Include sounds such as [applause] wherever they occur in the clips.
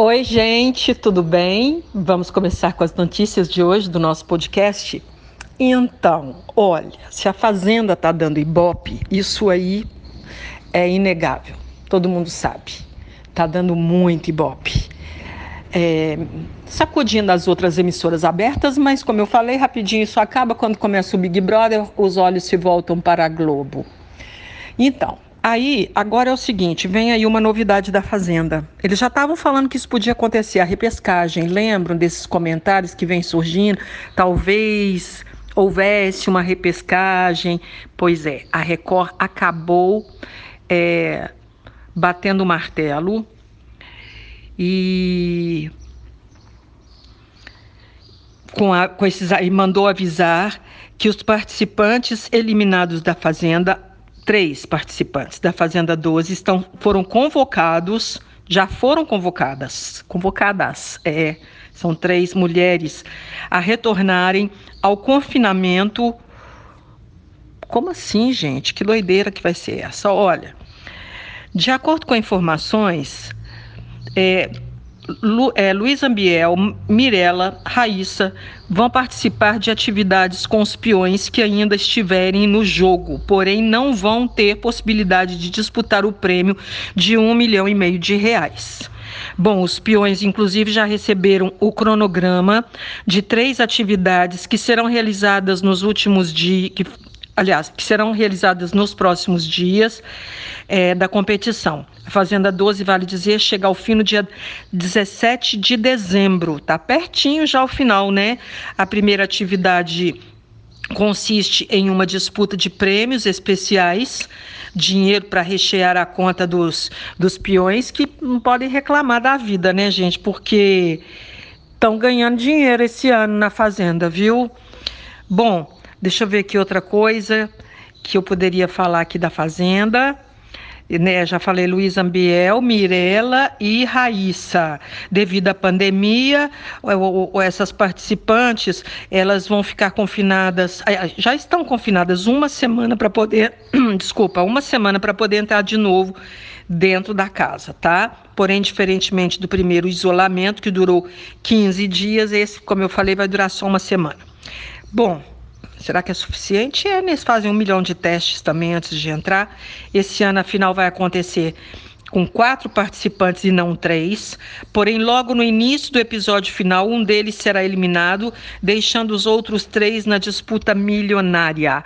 Oi, gente, tudo bem? Vamos começar com as notícias de hoje do nosso podcast. Então, olha, se a Fazenda tá dando ibope, isso aí é inegável. Todo mundo sabe. Tá dando muito ibope. É, sacudindo as outras emissoras abertas, mas como eu falei, rapidinho isso acaba quando começa o Big Brother, os olhos se voltam para a Globo. Então, Aí, agora é o seguinte, vem aí uma novidade da Fazenda. Eles já estavam falando que isso podia acontecer, a repescagem. Lembram desses comentários que vem surgindo? Talvez houvesse uma repescagem. Pois é, a Record acabou é, batendo o martelo e com, a, com esses aí mandou avisar que os participantes eliminados da Fazenda três participantes da Fazenda 12 estão, foram convocados, já foram convocadas, convocadas, é, são três mulheres, a retornarem ao confinamento. Como assim, gente? Que doideira que vai ser essa? Olha, de acordo com informações, é, Lu, é, Luiz Ambiel, Mirella, Raíssa vão participar de atividades com os peões que ainda estiverem no jogo, porém não vão ter possibilidade de disputar o prêmio de um milhão e meio de reais. Bom, os peões, inclusive, já receberam o cronograma de três atividades que serão realizadas nos últimos dias, aliás, que serão realizadas nos próximos dias é, da competição. A Fazenda 12, vale dizer, chega ao fim no dia 17 de dezembro. Tá pertinho já o final, né? A primeira atividade consiste em uma disputa de prêmios especiais, dinheiro para rechear a conta dos, dos peões que não podem reclamar da vida, né, gente? Porque estão ganhando dinheiro esse ano na Fazenda, viu? Bom, Deixa eu ver aqui outra coisa que eu poderia falar aqui da Fazenda. Né, já falei Luiz Ambiel, Mirella e Raíssa. Devido à pandemia, essas participantes elas vão ficar confinadas, já estão confinadas uma semana para poder, [clears throat] desculpa, uma semana para poder entrar de novo dentro da casa, tá? Porém, diferentemente do primeiro isolamento que durou 15 dias, esse, como eu falei, vai durar só uma semana. Bom, Será que é suficiente? É, eles fazem um milhão de testes também antes de entrar. Esse ano a final vai acontecer com quatro participantes e não três. Porém, logo no início do episódio final, um deles será eliminado, deixando os outros três na disputa milionária.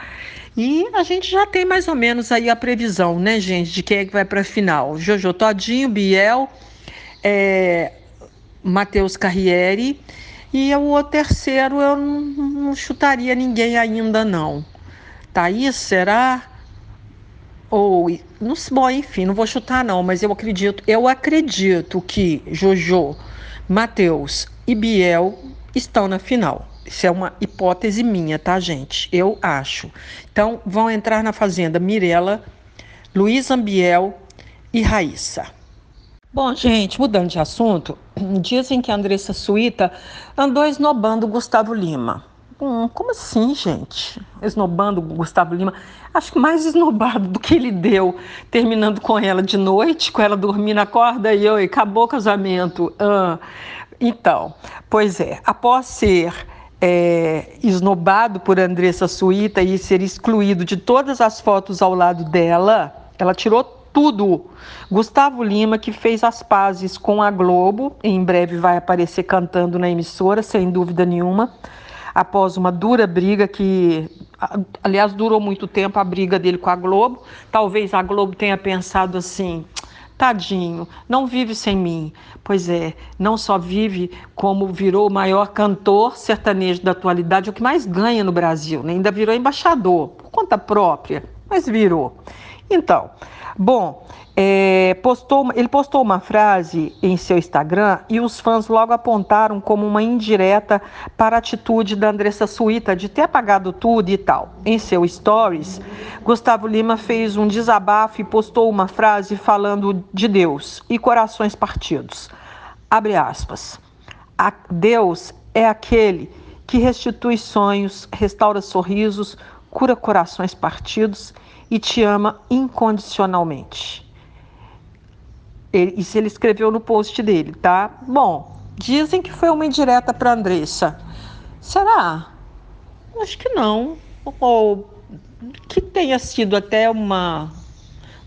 E a gente já tem mais ou menos aí a previsão, né, gente, de quem é que vai para a final. Jojo Todinho, Biel, é, Matheus Carriere e o terceiro eu não, chutaria ninguém ainda não. Thaís, será? Ou, não, bom, enfim, não vou chutar não, mas eu acredito, eu acredito que Jojo, Matheus e Biel estão na final. Isso é uma hipótese minha, tá, gente? Eu acho. Então, vão entrar na Fazenda Mirella, Luiz Ambiel e Raíssa. Bom, gente, mudando de assunto, [clears throat] dizem que a Andressa Suíta andou esnobando Gustavo Lima. Hum, como assim, gente? Esnobando Gustavo Lima? Acho que mais esnobado do que ele deu, terminando com ela de noite, com ela dormindo, acorda e oi, acabou o casamento. Ah, então, pois é, após ser é, esnobado por Andressa Suíta e ser excluído de todas as fotos ao lado dela, ela tirou tudo. Gustavo Lima, que fez as pazes com a Globo, em breve vai aparecer cantando na emissora, sem dúvida nenhuma, após uma dura briga que, aliás, durou muito tempo a briga dele com a Globo. Talvez a Globo tenha pensado assim: tadinho, não vive sem mim. Pois é, não só vive, como virou o maior cantor sertanejo da atualidade, o que mais ganha no Brasil, né? ainda virou embaixador, por conta própria, mas virou. Então, bom, é, postou, ele postou uma frase em seu Instagram e os fãs logo apontaram como uma indireta para a atitude da Andressa Suíta de ter apagado tudo e tal. Em seu stories, Gustavo Lima fez um desabafo e postou uma frase falando de Deus e corações partidos. Abre aspas. Deus é aquele que restitui sonhos, restaura sorrisos, cura corações partidos e te ama incondicionalmente. Ele, isso ele escreveu no post dele, tá? Bom, dizem que foi uma indireta para Andressa. Será? Acho que não. Ou que tenha sido até uma,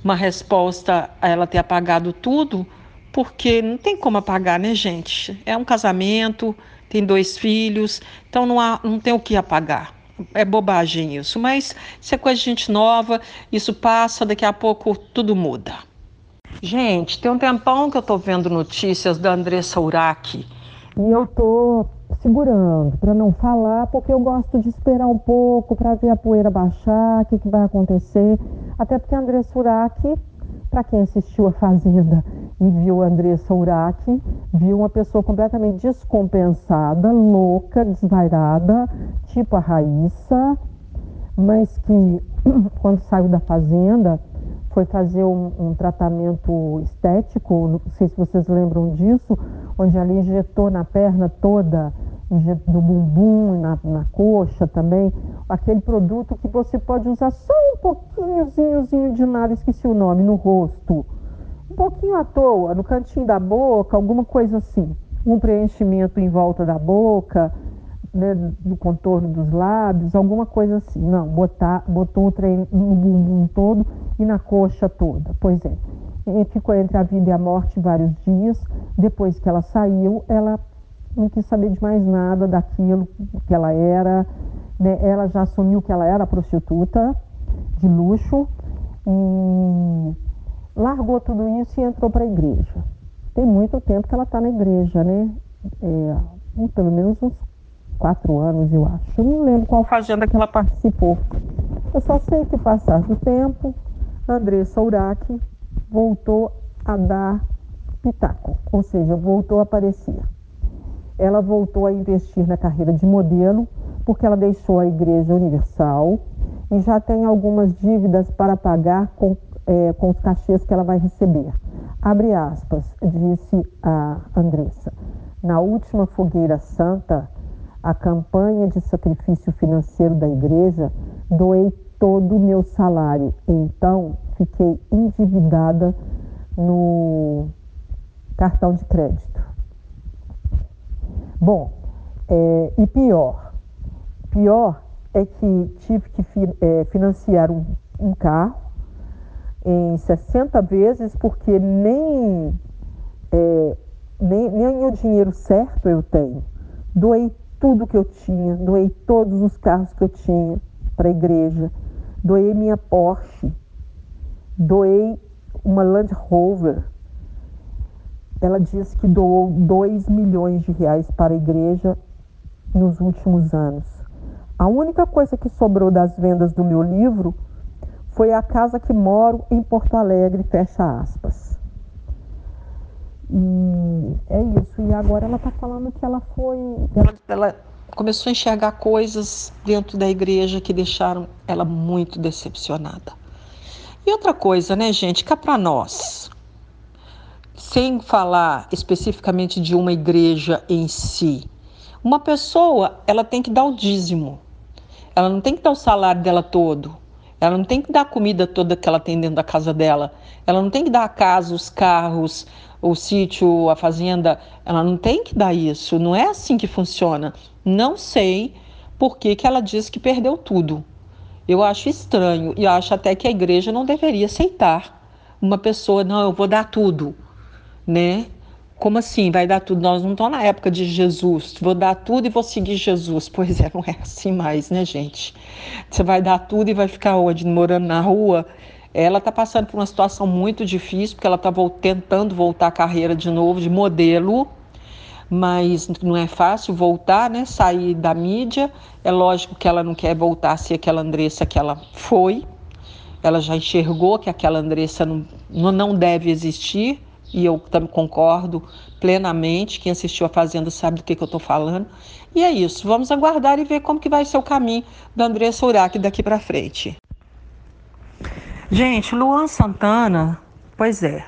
uma resposta a ela ter apagado tudo, porque não tem como apagar, né, gente? É um casamento, tem dois filhos, então não, há, não tem o que apagar. É bobagem isso, mas isso é coisa de gente nova, isso passa, daqui a pouco tudo muda. Gente, tem um tempão que eu tô vendo notícias da Andressa Urach e eu tô segurando para não falar, porque eu gosto de esperar um pouco para ver a poeira baixar, o que, que vai acontecer. Até porque a Andressa Urach, para quem assistiu a Fazenda e viu a Andressa Urach, viu uma pessoa completamente descompensada, louca, desvairada, tipo a Raíssa, mas que [clears throat] quando saiu da Fazenda foi fazer um, um, tratamento estético, não sei se vocês lembram disso, onde ela injetou na perna toda, no bumbum, na, na coxa também, aquele produto que você pode usar só um pouquinhozinho de nada, esqueci o nome, no rosto. Um pouquinho à toa, no cantinho da boca, alguma coisa assim. Um preenchimento em volta da boca, né, do contorno dos lábios, alguma coisa assim. Não, botar, botou o trem no bumbum todo e na coxa toda. Pois é. E ficou entre a vida e a morte vários dias. Depois que ela saiu, ela não quis saber de mais nada daquilo que ela era. Né? Ela já assumiu que ela era prostituta de luxo e largou tudo isso e entrou para a igreja. Tem muito tempo que ela está na igreja, né? É, pelo menos uns quatro anos, eu acho. Eu não lembro qual fazenda que ela participou. Eu só sei que, passado o tempo, Andressa Urach voltou a dar pitaco, ou seja, voltou a aparecer. Ela voltou a investir na carreira de modelo porque ela deixou a Igreja Universal e já tem algumas dívidas para pagar com, é, com os cachês que ela vai receber. Abre aspas, disse a Andressa. Na última fogueira santa, a campanha de sacrifício financeiro da igreja, doei todo o meu salário. Então, fiquei endividada no cartão de crédito. Bom, é, e pior, pior é que tive que fi, é, financiar um, um, carro em 60 vezes porque nem, é, nem, nem o dinheiro certo eu tenho. Doei tudo que eu tinha, doei todos os carros que eu tinha para a igreja, doei minha Porsche, doei uma Land Rover. Ela disse que doou 2 milhões de reais para a igreja nos últimos anos. A única coisa que sobrou das vendas do meu livro foi a casa que moro em Porto Alegre, fecha aspas. E é isso. E agora ela está falando que ela foi. Ela, ela começou a enxergar coisas dentro da igreja que deixaram ela muito decepcionada. E outra coisa, né, gente, cá para nós, sem falar especificamente de uma igreja em si, uma pessoa ela tem que dar o dízimo. Ela não tem que dar o salário dela todo. Ela não tem que dar a comida toda que ela tem dentro da casa dela. Ela não tem que dar a casa, os carros, o sítio, a fazenda, ela não tem que dar isso, não é assim que funciona. Não sei por que, que ela diz que perdeu tudo. Eu acho estranho e acho até que a igreja não deveria aceitar uma pessoa, não, eu vou dar tudo, né? Como assim vai dar tudo? Nós não estamos na época de Jesus. Vou dar tudo e vou seguir Jesus. Pois é, [laughs] não é assim mais, né, gente? Você vai dar tudo e vai ficar onde? Morando na rua? Ela está passando por uma situação muito difícil, porque ela está tentando voltar à carreira de novo, de modelo, mas não é fácil voltar, né? Sair da mídia. É lógico que ela não quer voltar a ser aquela Andressa que ela foi. Ela já enxergou que aquela Andressa não, não deve existir e eu também concordo plenamente. Quem assistiu a Fazenda sabe do que, que eu estou falando. E é isso. Vamos aguardar e ver como que vai ser o caminho da Andressa Urach daqui para frente. Gente, Luan Santana, pois é,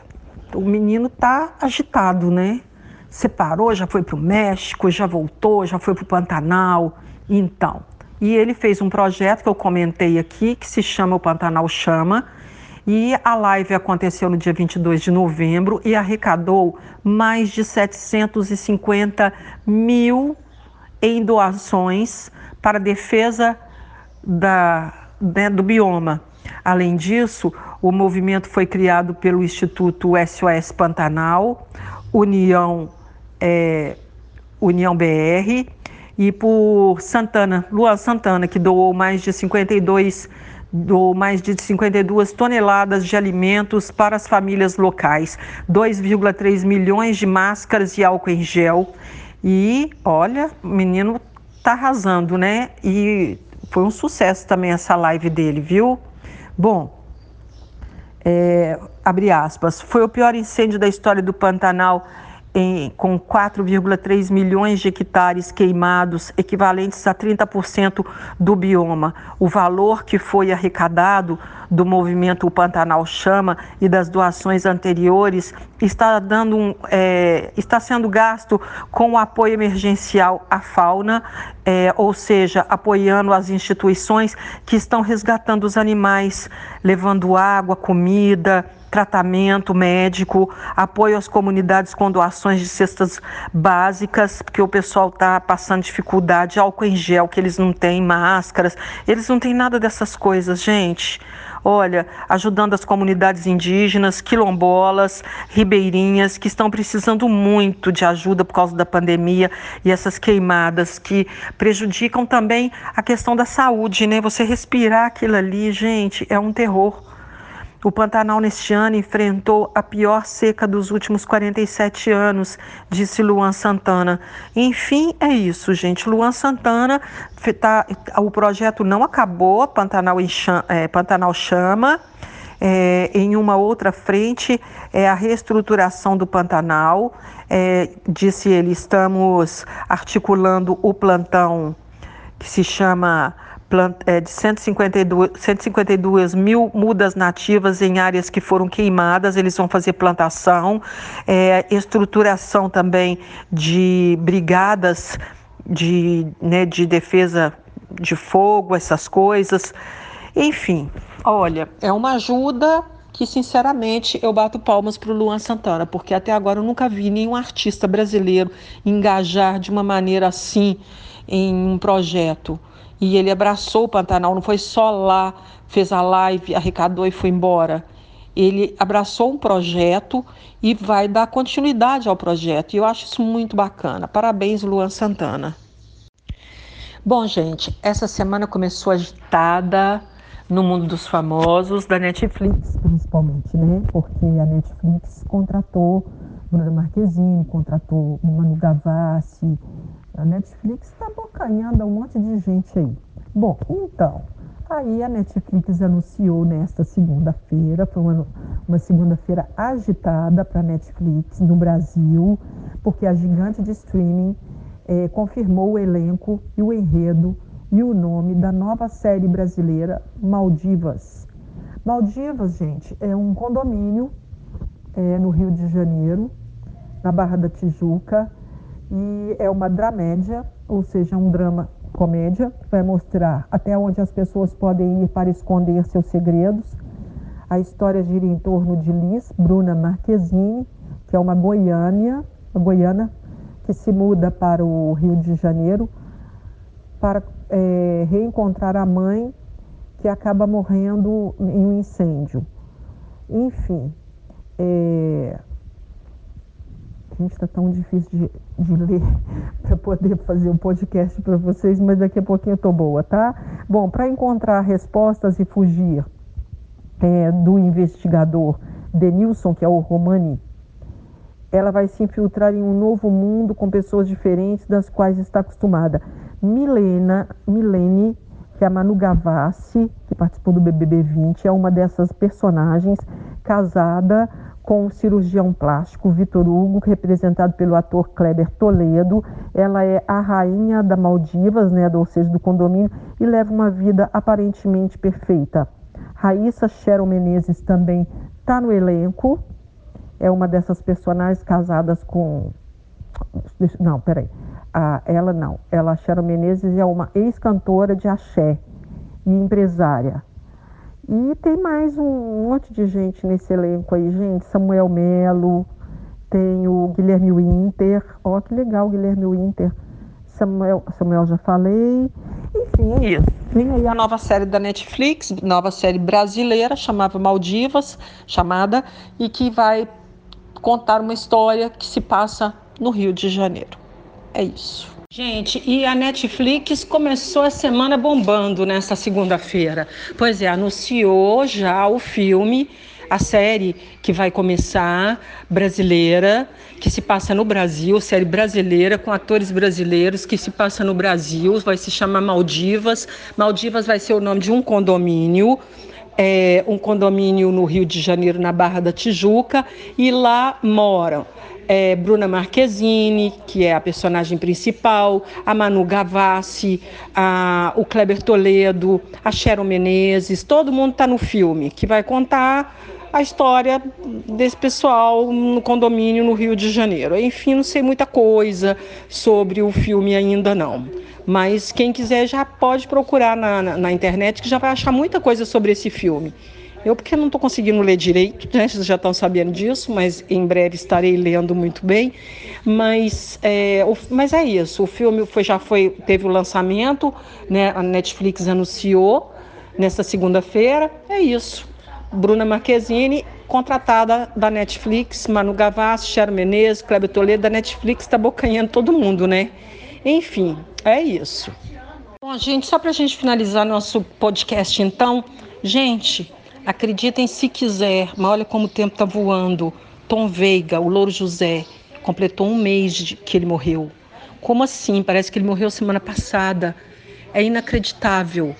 o menino tá agitado, né? Separou, já foi para o México, já voltou, já foi para o Pantanal. Então, e ele fez um projeto que eu comentei aqui, que se chama O Pantanal Chama, e a live aconteceu no dia 22 de novembro e arrecadou mais de 750 mil em doações para a defesa da, né, do bioma. Além disso, o movimento foi criado pelo Instituto SOS Pantanal, União, é, União BR e por Santana, Luan Santana, que doou mais de 52 doou mais de 52 toneladas de alimentos para as famílias locais, 2,3 milhões de máscaras e álcool em gel. E olha, o menino tá arrasando, né? E foi um sucesso também essa live dele, viu? Bom, é, abre aspas, foi o pior incêndio da história do Pantanal com 4,3 milhões de hectares queimados, equivalentes a 30% do bioma. O valor que foi arrecadado do movimento Pantanal Chama e das doações anteriores está, dando um, é, está sendo gasto com o apoio emergencial à fauna, é, ou seja, apoiando as instituições que estão resgatando os animais, levando água, comida, tratamento médico, apoio às comunidades com doações de cestas básicas, porque o pessoal está passando dificuldade, álcool em gel, que eles não têm, máscaras, eles não têm nada dessas coisas, gente. Olha, ajudando as comunidades indígenas, quilombolas, ribeirinhas, que estão precisando muito de ajuda por causa da pandemia e essas queimadas que prejudicam também a questão da saúde, né? Você respirar aquilo ali, gente, é um terror. O Pantanal neste ano enfrentou a pior seca dos últimos 47 anos, disse Luan Santana. Enfim, é isso, gente. Luan Santana, tá, o projeto não acabou, Pantanal, é, Pantanal chama. É, em uma outra frente é a reestruturação do Pantanal. É, disse ele, estamos articulando o plantão que se chama de 152, 152 mil mudas nativas em áreas que foram queimadas, eles vão fazer plantação, é, estruturação também de brigadas de, né, de defesa de fogo, essas coisas. Enfim, olha, é uma ajuda que, sinceramente, eu bato palmas para o Luan Santana, porque até agora eu nunca vi nenhum artista brasileiro engajar de uma maneira assim em um projeto e ele abraçou o Pantanal, não foi só lá, fez a live, arrecadou e foi embora. Ele abraçou um projeto e vai dar continuidade ao projeto. E eu acho isso muito bacana. Parabéns, Luan Santana. Bom, gente, essa semana começou agitada no mundo dos famosos, da Netflix, principalmente, né? Porque a Netflix contratou Bruna Marquezine, contratou Manu Gavassi, a Netflix está bocanhando um monte de gente aí. Bom, então, aí a Netflix anunciou nesta segunda-feira, foi uma, uma segunda-feira agitada para a Netflix no Brasil, porque a gigante de streaming é, confirmou o elenco e o enredo e o nome da nova série brasileira Maldivas. Maldivas, gente, é um condomínio é, no Rio de Janeiro, na Barra da Tijuca, e é uma dramédia, ou seja, um drama comédia, que vai mostrar até onde as pessoas podem ir para esconder seus segredos. A história gira em torno de Liz Bruna Marquezine, que é uma goiânia, uma goiana que se muda para o Rio de Janeiro para é, reencontrar a mãe que acaba morrendo em um incêndio. Enfim, É... Gente, está tão difícil de, de ler [laughs] para poder fazer um podcast para vocês, mas daqui a pouquinho eu tô boa, tá? Bom, para encontrar respostas e fugir é, do investigador Denilson, que é o Romani, ela vai se infiltrar em um novo mundo com pessoas diferentes das quais está acostumada. Milena, Milene, que é a Manu Gavassi, que participou do BBB 20, é uma dessas personagens casada com o cirurgião plástico Vitor Hugo, representado pelo ator Kleber Toledo. Ela é a rainha da Maldivas, né, ou seja, do condomínio, e leva uma vida aparentemente perfeita. Raíssa Cheryl Menezes também está no elenco, é uma dessas personagens casadas com. Não, peraí. Ah, ela não. Ela, Cheryl Menezes, é uma ex-cantora de axé e empresária. E tem mais um monte de gente nesse elenco aí, gente. Samuel Melo, tem o Guilherme Winter. Ó, oh, que legal, Guilherme Winter. Samuel, Samuel já falei. Enfim, é isso. Vem aí a nova série da Netflix, nova série brasileira, chamada Maldivas, chamada, e que vai contar uma história que se passa no Rio de Janeiro. É isso. Gente, e a Netflix começou a semana bombando nessa segunda-feira. Pois é, anunciou já o filme, a série que vai começar, brasileira, que se passa no Brasil, série brasileira com atores brasileiros que se passa no Brasil, vai se chamar Maldivas. Maldivas vai ser o nome de um condomínio é, um condomínio no Rio de Janeiro, na Barra da Tijuca, e lá moram é, Bruna Marquezine, que é a personagem principal, a Manu Gavassi, a, o Kleber Toledo, a Cheryl Menezes, todo mundo está no filme, que vai contar a história desse pessoal no condomínio no Rio de Janeiro. Enfim, não sei muita coisa sobre o filme ainda não. Mas quem quiser já pode procurar na, na, na internet que já vai achar muita coisa sobre esse filme. Eu, porque não estou conseguindo ler direito, né? vocês já estão sabendo disso, mas em breve estarei lendo muito bem. Mas é, o, mas é isso, o filme foi, já foi, teve o lançamento, né? a Netflix anunciou nesta segunda-feira, é isso. Bruna Marquezine, contratada da Netflix, Manu Gavassi, Cher Menezes, Kleber Toledo, da Netflix, está bocanhando todo mundo, né? Enfim, é isso. Bom, gente, só para a gente finalizar nosso podcast, então, gente, acreditem se quiser, mas olha como o tempo está voando. Tom Veiga, o Louro José, completou um mês de que ele morreu. Como assim? Parece que ele morreu semana passada. É inacreditável.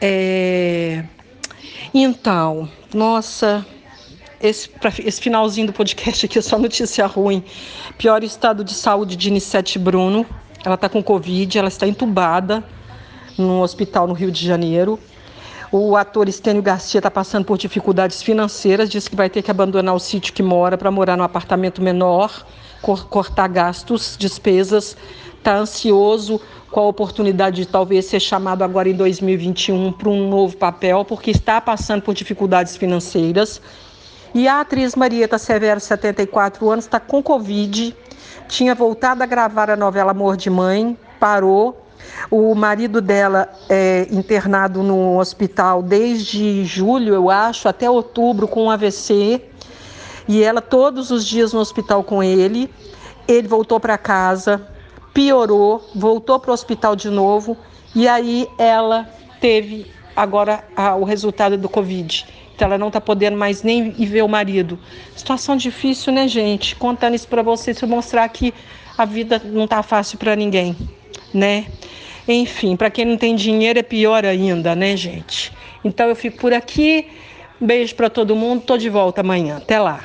É... Então, nossa, esse, esse finalzinho do podcast aqui é [laughs] só notícia ruim. Pior estado de saúde de Nissete Bruno. Ela está com Covid, ela está entubada no hospital no Rio de Janeiro. O ator Estênio Garcia está passando por dificuldades financeiras, diz que vai ter que abandonar o sítio que mora para morar num apartamento menor, cortar gastos, despesas. Está ansioso com a oportunidade de talvez ser chamado agora em 2021 para um novo papel, porque está passando por dificuldades financeiras. E a atriz Marieta Severo, 74 anos, está com Covid, tinha voltado a gravar a novela Amor de Mãe, parou. O marido dela é internado no hospital desde julho, eu acho, até outubro com um AVC. E ela todos os dias no hospital com ele. Ele voltou para casa, piorou, voltou para o hospital de novo e aí ela teve agora a, o resultado do Covid. Então ela não está podendo mais nem ir ver o marido. Situação difícil, né, gente? Contando isso para vocês, para mostrar que a vida não está fácil para ninguém, né? Enfim, para quem não tem dinheiro é pior ainda, né, gente? Então eu fico por aqui. Beijo para todo mundo. Tô de volta amanhã. Até lá.